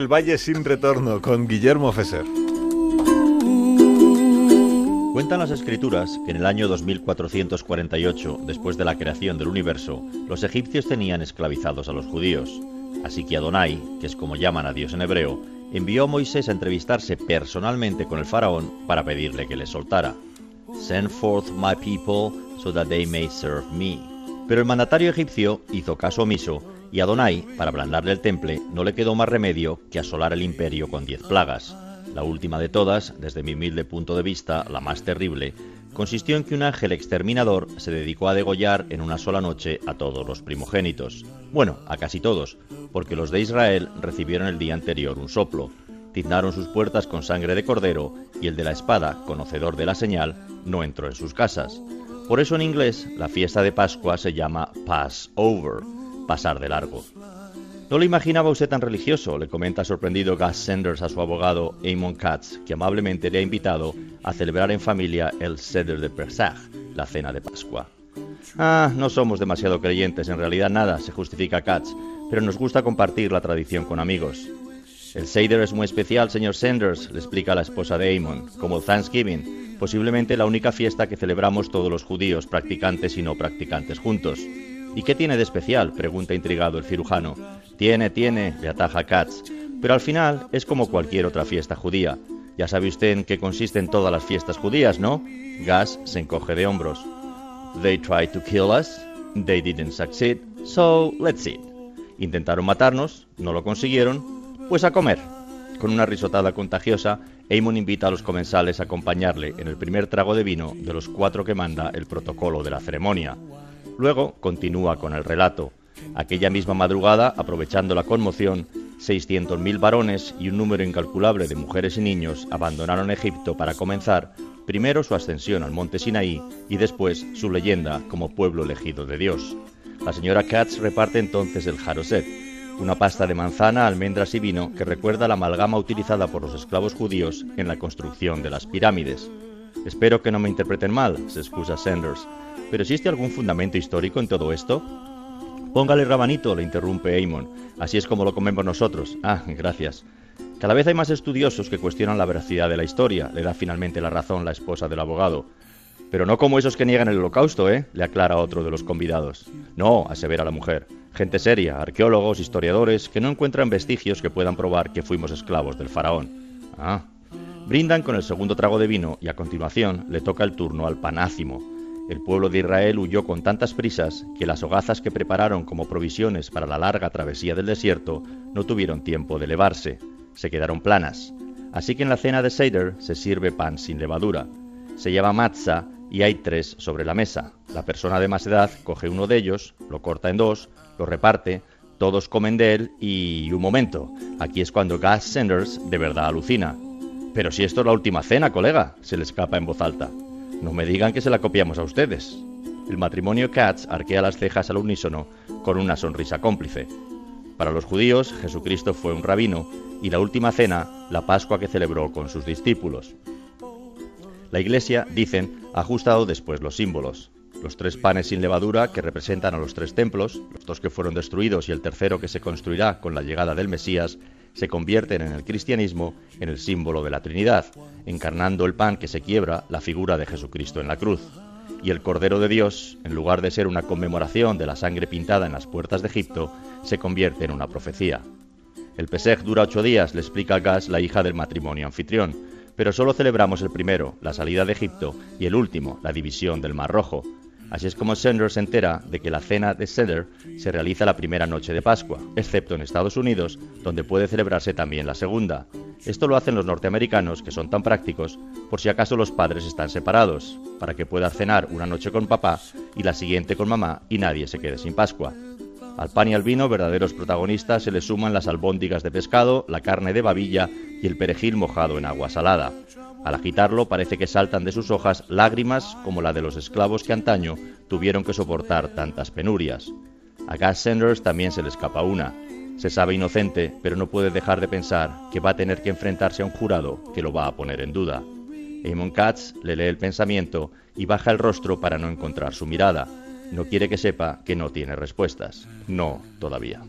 El Valle sin retorno con Guillermo Feser. Cuentan las escrituras que en el año 2448, después de la creación del universo, los egipcios tenían esclavizados a los judíos. Así que Adonai, que es como llaman a Dios en hebreo, envió a Moisés a entrevistarse personalmente con el faraón para pedirle que le soltara. Send forth my people so that they may serve me. Pero el mandatario egipcio hizo caso omiso y Adonai, para ablandarle el temple, no le quedó más remedio que asolar el imperio con diez plagas. La última de todas, desde mi humilde punto de vista, la más terrible, consistió en que un ángel exterminador se dedicó a degollar en una sola noche a todos los primogénitos. Bueno, a casi todos, porque los de Israel recibieron el día anterior un soplo, tiznaron sus puertas con sangre de cordero y el de la espada, conocedor de la señal, no entró en sus casas. Por eso en inglés la fiesta de Pascua se llama Passover, pasar de largo. No lo imaginaba usted tan religioso, le comenta sorprendido Gus Sanders a su abogado Amon Katz, que amablemente le ha invitado a celebrar en familia el Seder de Pesach, la cena de Pascua. Ah, no somos demasiado creyentes, en realidad nada, se justifica Katz, pero nos gusta compartir la tradición con amigos. El Seder es muy especial, señor Sanders, le explica la esposa de Amon, como Thanksgiving, posiblemente la única fiesta que celebramos todos los judíos, practicantes y no practicantes juntos. ¿Y qué tiene de especial? pregunta intrigado el cirujano. Tiene, tiene, le ataja Katz. Pero al final es como cualquier otra fiesta judía. Ya sabe usted en qué consisten todas las fiestas judías, ¿no? Gas se encoge de hombros. They tried to kill us, they didn't succeed, so let's eat. Intentaron matarnos, no lo consiguieron, pues a comer. Con una risotada contagiosa, Amon invita a los comensales a acompañarle en el primer trago de vino de los cuatro que manda el protocolo de la ceremonia. Luego continúa con el relato. Aquella misma madrugada, aprovechando la conmoción, 600.000 varones y un número incalculable de mujeres y niños abandonaron Egipto para comenzar primero su ascensión al monte Sinaí y después su leyenda como pueblo elegido de Dios. La señora Katz reparte entonces el jaroset, una pasta de manzana, almendras y vino que recuerda la amalgama utilizada por los esclavos judíos en la construcción de las pirámides. Espero que no me interpreten mal, se excusa Sanders, ¿Pero existe algún fundamento histórico en todo esto? Póngale rabanito, le interrumpe Amon. Así es como lo comemos nosotros. Ah, gracias. Cada vez hay más estudiosos que cuestionan la veracidad de la historia, le da finalmente la razón la esposa del abogado. Pero no como esos que niegan el holocausto, ¿eh? le aclara otro de los convidados. No, asevera la mujer. Gente seria, arqueólogos, historiadores, que no encuentran vestigios que puedan probar que fuimos esclavos del faraón. Ah. Brindan con el segundo trago de vino y a continuación le toca el turno al panácimo, el pueblo de Israel huyó con tantas prisas que las hogazas que prepararon como provisiones para la larga travesía del desierto no tuvieron tiempo de elevarse, se quedaron planas. Así que en la cena de Seder se sirve pan sin levadura. Se llama matzah y hay tres sobre la mesa. La persona de más edad coge uno de ellos, lo corta en dos, lo reparte, todos comen de él y un momento, aquí es cuando Gus Sanders de verdad alucina. Pero si esto es la última cena, colega, se le escapa en voz alta. No me digan que se la copiamos a ustedes. El matrimonio Katz arquea las cejas al unísono con una sonrisa cómplice. Para los judíos, Jesucristo fue un rabino y la última cena, la Pascua que celebró con sus discípulos. La Iglesia, dicen, ha ajustado después los símbolos. Los tres panes sin levadura que representan a los tres templos, los dos que fueron destruidos y el tercero que se construirá con la llegada del Mesías, se convierten en el cristianismo en el símbolo de la Trinidad, encarnando el pan que se quiebra, la figura de Jesucristo en la cruz. Y el Cordero de Dios, en lugar de ser una conmemoración de la sangre pintada en las puertas de Egipto, se convierte en una profecía. El Pesej dura ocho días, le explica Gas, la hija del matrimonio anfitrión, pero solo celebramos el primero, la salida de Egipto, y el último, la división del Mar Rojo, Así es como Sanders se entera de que la cena de Seder se realiza la primera noche de Pascua, excepto en Estados Unidos, donde puede celebrarse también la segunda. Esto lo hacen los norteamericanos, que son tan prácticos, por si acaso los padres están separados, para que pueda cenar una noche con papá y la siguiente con mamá y nadie se quede sin Pascua. Al pan y al vino, verdaderos protagonistas, se le suman las albóndigas de pescado, la carne de babilla y el perejil mojado en agua salada. Al agitarlo parece que saltan de sus hojas lágrimas como la de los esclavos que antaño tuvieron que soportar tantas penurias. A Gus Sanders también se le escapa una. Se sabe inocente, pero no puede dejar de pensar que va a tener que enfrentarse a un jurado que lo va a poner en duda. Amon Katz le lee el pensamiento y baja el rostro para no encontrar su mirada. No quiere que sepa que no tiene respuestas. No, todavía.